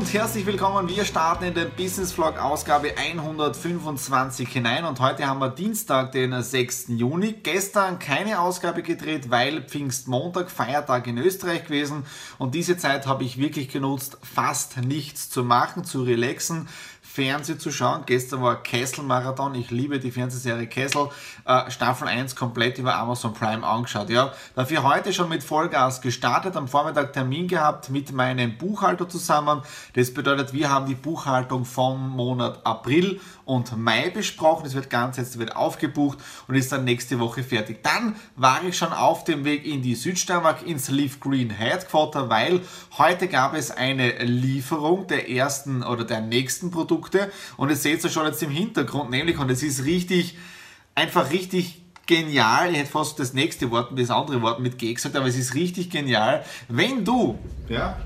und herzlich willkommen. Wir starten in den Business Vlog Ausgabe 125 hinein und heute haben wir Dienstag, den 6. Juni. Gestern keine Ausgabe gedreht, weil Pfingstmontag, Feiertag in Österreich gewesen und diese Zeit habe ich wirklich genutzt, fast nichts zu machen, zu relaxen, Fernsehen zu schauen. Gestern war Kessel-Marathon. Ich liebe die Fernsehserie Kessel. Äh, Staffel 1 komplett über Amazon Prime angeschaut. Ja, dafür heute schon mit Vollgas gestartet. Am Vormittag Termin gehabt mit meinem Buchhalter zusammen. Das bedeutet, wir haben die Buchhaltung vom Monat April und Mai besprochen. Es wird ganz jetzt wird aufgebucht und ist dann nächste Woche fertig. Dann war ich schon auf dem Weg in die Südsteiermark ins Leaf Green Headquarter, weil heute gab es eine Lieferung der ersten oder der nächsten Produkte und ihr seht es schon jetzt im Hintergrund, nämlich und es ist richtig, einfach richtig genial. Ich hätte fast das nächste Wort, das andere Wort mit G gesagt, aber es ist richtig genial. Wenn du ja,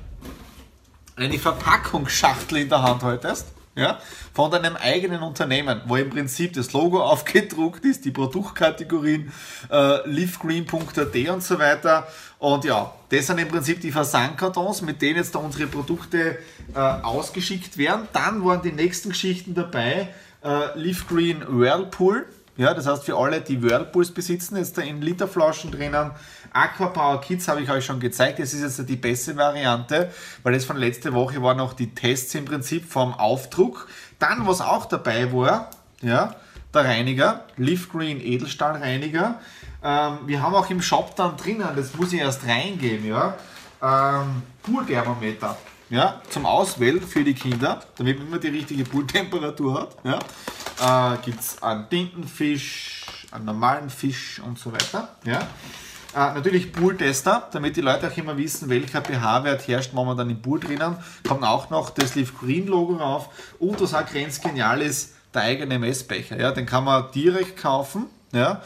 eine Verpackungsschachtel in der Hand haltest, ja, von deinem eigenen Unternehmen, wo im Prinzip das Logo aufgedruckt ist, die Produktkategorien, äh, leafgreen.at und so weiter. Und ja, das sind im Prinzip die Versandkartons, mit denen jetzt da unsere Produkte äh, ausgeschickt werden. Dann waren die nächsten Geschichten dabei, äh, Leafgreen Whirlpool, ja, das heißt für alle, die Whirlpools besitzen, jetzt da in Literflaschen drinnen. Aquapower Kids habe ich euch schon gezeigt. Das ist jetzt die beste Variante, weil das von letzter Woche waren auch die Tests im Prinzip vom Aufdruck. Dann, was auch dabei war, ja, der Reiniger, Leaf Green Edelstahlreiniger. Ähm, wir haben auch im Shop dann drinnen, das muss ich erst reingehen, ja, ähm, Poolthermometer ja, zum Auswählen für die Kinder, damit man immer die richtige Pooltemperatur hat. Ja. Äh, Gibt es einen Tintenfisch, einen normalen Fisch und so weiter. Ja. Äh, natürlich Pooltester, damit die Leute auch immer wissen, welcher pH-Wert herrscht momentan im Pool drinnen. Kommt auch noch das Leaf Green Logo rauf. Und was auch ganz genial ist, der eigene Messbecher. Ja. Den kann man direkt kaufen ja,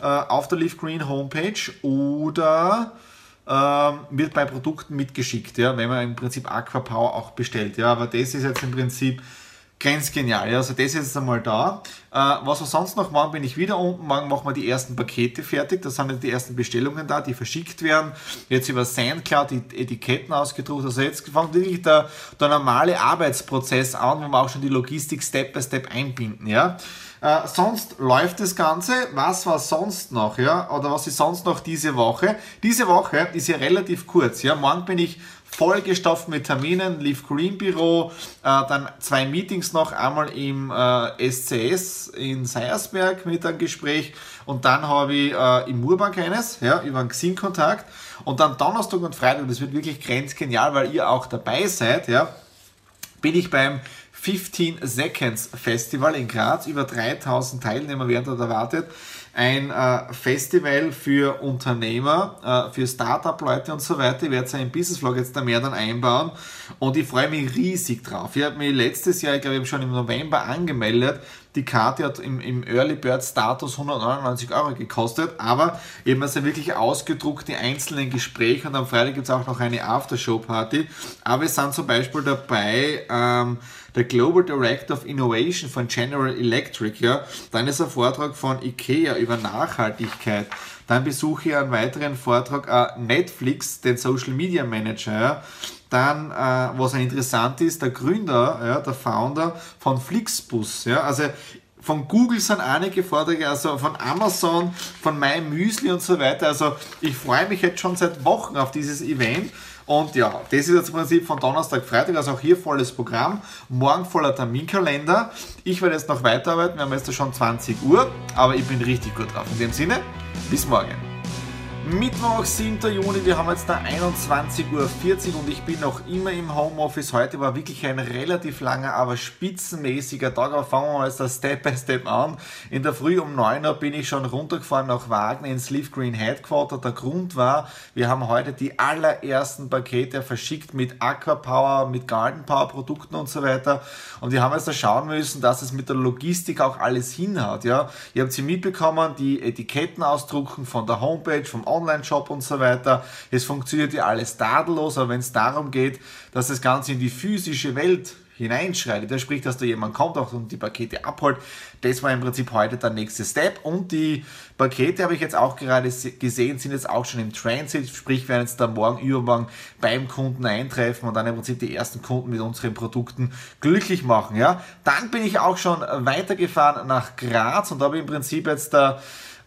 äh, auf der Leaf Green Homepage oder ähm, wird bei Produkten mitgeschickt, ja, wenn man im Prinzip Aquapower auch bestellt. Ja, aber das ist jetzt im Prinzip ganz genial. Ja, also das ist jetzt einmal da. Äh, was wir sonst noch machen, bin ich wieder unten. Morgen machen wir die ersten Pakete fertig. Da sind jetzt die ersten Bestellungen da, die verschickt werden. Jetzt über SandCloud die Etiketten ausgedruckt. Also jetzt fängt wirklich der, der normale Arbeitsprozess an, wo wir auch schon die Logistik Step by Step einbinden. Ja. Äh, sonst läuft das Ganze. Was war sonst noch, ja? Oder was ist sonst noch diese Woche? Diese Woche ist ja relativ kurz, ja. Morgen bin ich vollgestopft mit Terminen, Leaf Green Büro, äh, dann zwei Meetings noch, einmal im äh, SCS in Seiersberg mit einem Gespräch und dann habe ich äh, im Murbank eines, ja, über einen Xing-Kontakt und dann Donnerstag und Freitag, das wird wirklich grenzgenial, weil ihr auch dabei seid, ja, bin ich beim 15 Seconds Festival in Graz. Über 3000 Teilnehmer werden dort erwartet. Ein äh, Festival für Unternehmer, äh, für Startup-Leute und so weiter. Ich werde es ja im Business Vlog jetzt da mehr dann einbauen. Und ich freue mich riesig drauf. Ich habe mich letztes Jahr, ich glaube, ich habe schon im November angemeldet. Die Karte hat im, im Early Bird Status 199 Euro gekostet, aber eben also wirklich ausgedruckt die einzelnen Gespräche und am Freitag gibt es auch noch eine Aftershow-Party. Aber es sind zum Beispiel dabei ähm, der Global Director of Innovation von General Electric, ja. Dann ist ein Vortrag von IKEA über Nachhaltigkeit. Dann besuche ich einen weiteren Vortrag äh, Netflix, den Social Media Manager. Dann, äh, was interessant ist, der Gründer, ja, der Founder von Flixbus. Ja, also von Google sind einige Vorträge, also von Amazon, von MyMüsli und so weiter. Also ich freue mich jetzt schon seit Wochen auf dieses Event. Und ja, das ist jetzt im Prinzip von Donnerstag, Freitag, also auch hier volles Programm. Morgen voller Terminkalender. Ich werde jetzt noch weiterarbeiten, wir haben jetzt schon 20 Uhr, aber ich bin richtig gut drauf. In dem Sinne, bis morgen. Mittwoch, 7. Juni, wir haben jetzt da 21.40 Uhr und ich bin noch immer im Homeoffice. Heute war wirklich ein relativ langer, aber spitzenmäßiger Tag. Aber fangen wir mal jetzt Step by Step an. In der Früh um 9 Uhr bin ich schon runtergefahren nach Wagner ins Leaf Green Headquarter. Der Grund war, wir haben heute die allerersten Pakete verschickt mit Aquapower, mit Garden Power Produkten und so weiter. Und wir haben jetzt da schauen müssen, dass es mit der Logistik auch alles hinhaut. Ja? Ihr habt sie mitbekommen, die Etiketten ausdrucken von der Homepage, vom Online-Shop und so weiter. Es funktioniert ja alles tadellos, aber wenn es darum geht, dass das Ganze in die physische Welt hineinschreitet. Das spricht, dass da jemand kommt und die Pakete abholt. Das war im Prinzip heute der nächste Step. Und die Pakete habe ich jetzt auch gerade gesehen, sind jetzt auch schon im Transit, sprich werden jetzt da morgen, übermorgen beim Kunden eintreffen und dann im Prinzip die ersten Kunden mit unseren Produkten glücklich machen. Ja? Dann bin ich auch schon weitergefahren nach Graz und habe im Prinzip jetzt da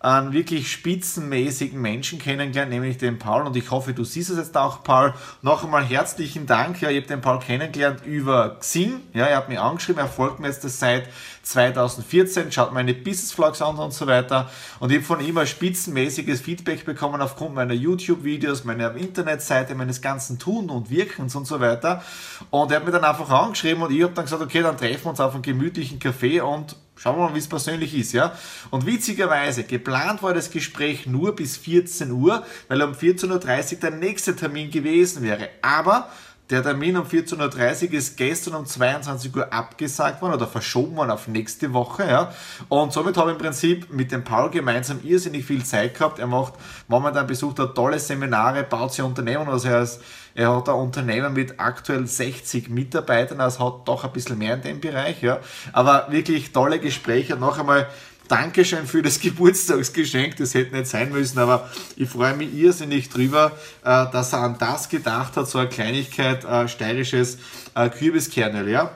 einen wirklich spitzenmäßigen Menschen kennengelernt, nämlich den Paul. Und ich hoffe, du siehst es jetzt auch, Paul. Noch einmal herzlichen Dank. Ja, ich habe den Paul kennengelernt über Xing. Ja, er hat mich angeschrieben, er folgt mir jetzt seit 2014, schaut meine Business Vlogs an und so weiter. Und ich habe von ihm ein spitzenmäßiges Feedback bekommen aufgrund meiner YouTube-Videos, meiner Internetseite, meines ganzen Tun und Wirkens und so weiter. Und er hat mir dann einfach angeschrieben und ich habe dann gesagt, okay, dann treffen wir uns auf einen gemütlichen Café und Schauen wir mal, wie es persönlich ist, ja. Und witzigerweise, geplant war das Gespräch nur bis 14 Uhr, weil um 14.30 Uhr der nächste Termin gewesen wäre. Aber der Termin um 14.30 Uhr ist gestern um 22 Uhr abgesagt worden oder verschoben worden auf nächste Woche. Ja. Und somit habe ich im Prinzip mit dem Paul gemeinsam irrsinnig viel Zeit gehabt. Er macht momentan besucht er tolle Seminare, baut sich Unternehmen. Also er, ist, er hat ein Unternehmen mit aktuell 60 Mitarbeitern, also hat doch ein bisschen mehr in dem Bereich. Ja. Aber wirklich tolle Gespräche. Und noch einmal Dankeschön für das Geburtstagsgeschenk, das hätte nicht sein müssen, aber ich freue mich irrsinnig drüber, äh, dass er an das gedacht hat, so eine Kleinigkeit, äh, steirisches äh, Kürbiskernel, ja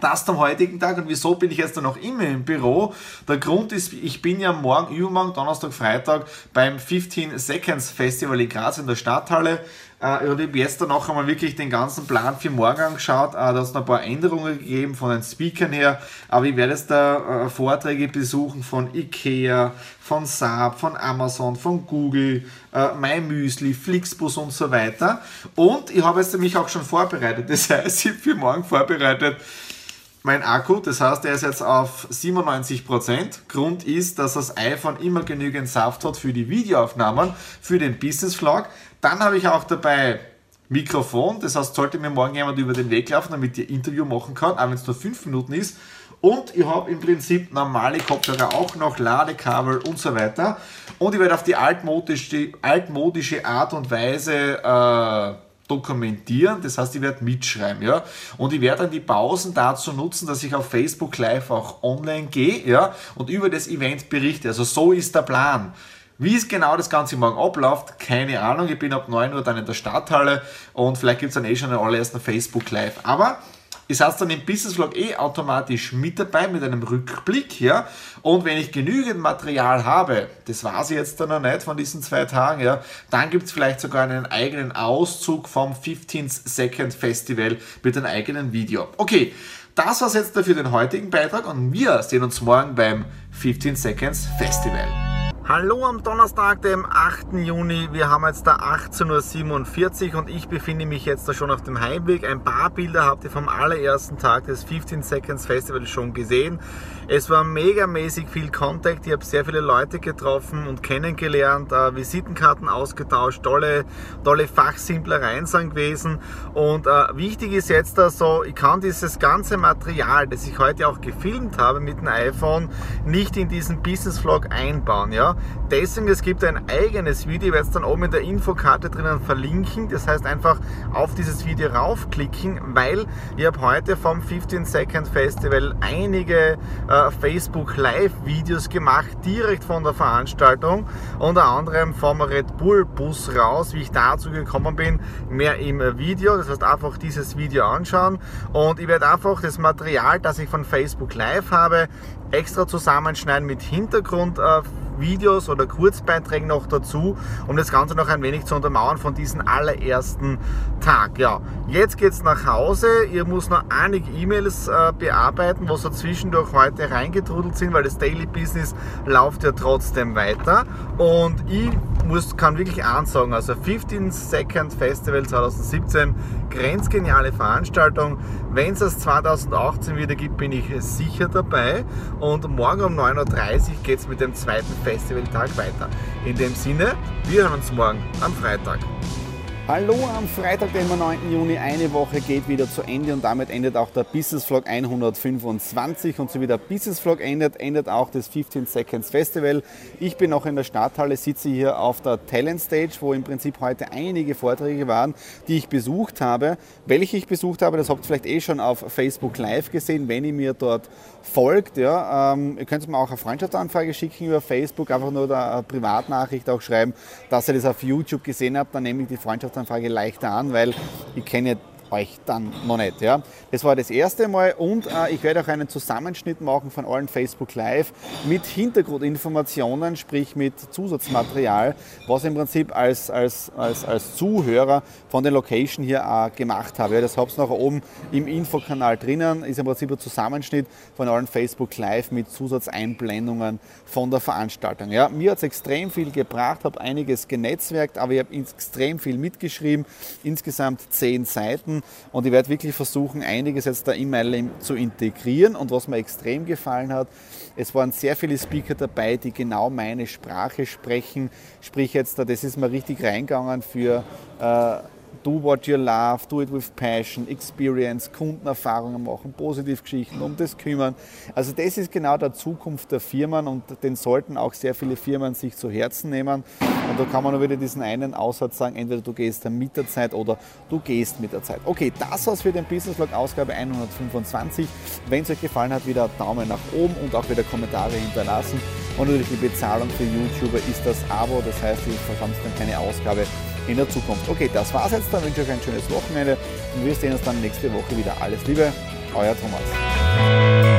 das am heutigen Tag und wieso bin ich jetzt noch immer im Büro? Der Grund ist, ich bin ja morgen, übermorgen, Donnerstag, Freitag beim 15 Seconds Festival in Graz in der Stadthalle. Äh, und ich habe jetzt dann noch einmal wirklich den ganzen Plan für morgen angeschaut. Äh, da hat es noch ein paar Änderungen gegeben von den Speakern her. Aber ich werde jetzt da äh, Vorträge besuchen von Ikea, von Saab, von Amazon, von Google, äh, MyMüsli, Flixbus und so weiter. Und ich habe jetzt mich auch schon vorbereitet. Das heißt, ich habe für morgen vorbereitet mein Akku, das heißt, er ist jetzt auf 97%. Grund ist, dass das iPhone immer genügend Saft hat für die Videoaufnahmen, für den Business Vlog. Dann habe ich auch dabei Mikrofon, das heißt, sollte mir morgen jemand über den Weg laufen, damit ihr Interview machen kann, auch wenn es nur 5 Minuten ist. Und ich habe im Prinzip normale Kopfhörer auch noch, Ladekabel und so weiter. Und ich werde auf die altmodische, altmodische Art und Weise äh, dokumentieren, das heißt, ich werde mitschreiben, ja. Und ich werde dann die Pausen dazu nutzen, dass ich auf Facebook Live auch online gehe, ja, und über das Event berichte. Also so ist der Plan. Wie es genau das Ganze morgen abläuft, keine Ahnung. Ich bin ab 9 Uhr dann in der Stadthalle und vielleicht gibt es dann eh schon den allerersten Facebook Live. Aber Ihr seid dann im Business Vlog eh automatisch mit dabei mit einem Rückblick, ja. Und wenn ich genügend Material habe, das war sie jetzt dann noch nicht von diesen zwei Tagen, ja, dann gibt es vielleicht sogar einen eigenen Auszug vom 15 Second Festival mit einem eigenen Video. Okay, das war's jetzt dafür den heutigen Beitrag und wir sehen uns morgen beim 15 Seconds Festival. Hallo am Donnerstag, dem 8. Juni. Wir haben jetzt da 18.47 Uhr und ich befinde mich jetzt da schon auf dem Heimweg. Ein paar Bilder habt ihr vom allerersten Tag des 15 Seconds Festivals schon gesehen. Es war megamäßig viel Kontakt. Ich habe sehr viele Leute getroffen und kennengelernt, äh, Visitenkarten ausgetauscht, tolle, tolle Fachsimplereien sind gewesen. Und äh, wichtig ist jetzt da so, ich kann dieses ganze Material, das ich heute auch gefilmt habe mit dem iPhone, nicht in diesen Business Vlog einbauen. Ja? Deswegen, es gibt ein eigenes Video, ich werde es dann oben in der Infokarte drinnen verlinken. Das heißt einfach auf dieses Video raufklicken, weil ich habe heute vom 15 Second Festival einige äh, Facebook Live Videos gemacht, direkt von der Veranstaltung. Unter anderem vom Red Bull Bus raus, wie ich dazu gekommen bin, mehr im Video. Das heißt einfach dieses Video anschauen und ich werde einfach das Material, das ich von Facebook Live habe, extra zusammenschneiden mit Hintergrund. Äh, Videos oder Kurzbeiträgen noch dazu, um das Ganze noch ein wenig zu untermauern von diesem allerersten Tag. Ja, jetzt geht es nach Hause. Ihr muss noch einige E-Mails äh, bearbeiten, was so zwischendurch heute reingetrudelt sind, weil das Daily Business läuft ja trotzdem weiter. Und ich muss, kann wirklich ansagen, also 15 Second Festival 2017, grenzgeniale Veranstaltung. Wenn es das 2018 wieder gibt, bin ich sicher dabei. Und morgen um 9.30 Uhr geht es mit dem zweiten Festivaltag weiter. In dem Sinne, wir hören uns morgen am Freitag. Hallo am Freitag, dem 9. Juni. Eine Woche geht wieder zu Ende und damit endet auch der Business Vlog 125. Und so wie der Business Vlog endet, endet auch das 15 Seconds Festival. Ich bin noch in der Stadthalle, sitze hier auf der Talent Stage, wo im Prinzip heute einige Vorträge waren, die ich besucht habe. Welche ich besucht habe, das habt ihr vielleicht eh schon auf Facebook Live gesehen, wenn ihr mir dort folgt. Ja. Ähm, ihr könnt mir auch eine Freundschaftsanfrage schicken über Facebook, einfach nur eine Privatnachricht auch schreiben, dass ihr das auf YouTube gesehen habt. Dann nehme ich die Freundschaftsanfrage Freundschaftsanfrage leichter an, weil ich kenne euch dann noch nicht. Ja. Das war das erste Mal und äh, ich werde auch einen Zusammenschnitt machen von allen Facebook Live mit Hintergrundinformationen, sprich mit Zusatzmaterial, was ich im Prinzip als, als, als, als Zuhörer von der Location hier äh, gemacht habe. Ja, das habt ihr noch oben im Infokanal drinnen, ist im Prinzip ein Zusammenschnitt von allen Facebook Live mit Zusatzeinblendungen von der Veranstaltung. Ja, mir hat es extrem viel gebracht, habe einiges genetzwerkt, aber ich habe extrem viel mitgeschrieben, insgesamt zehn Seiten und ich werde wirklich versuchen, einiges jetzt da in mein Leben zu integrieren. Und was mir extrem gefallen hat, es waren sehr viele Speaker dabei, die genau meine Sprache sprechen. Sprich jetzt, das ist mir richtig reingegangen für äh, do what you love, do it with passion, experience, Kundenerfahrungen machen, Positivgeschichten, um das kümmern. Also das ist genau der Zukunft der Firmen und den sollten auch sehr viele Firmen sich zu Herzen nehmen. Und da kann man nur wieder diesen einen Aussatz sagen, entweder du gehst dann mit der Zeit oder du gehst mit der Zeit. Okay, das war's für den Business Vlog Ausgabe 125. Wenn es euch gefallen hat, wieder Daumen nach oben und auch wieder Kommentare hinterlassen. Und natürlich die Bezahlung für YouTuber ist das Abo, das heißt, ihr verpasst dann keine Ausgabe in der Zukunft. Okay, das war's jetzt. Dann wünsche ich euch ein schönes Wochenende und wir sehen uns dann nächste Woche wieder. Alles Liebe, euer Thomas.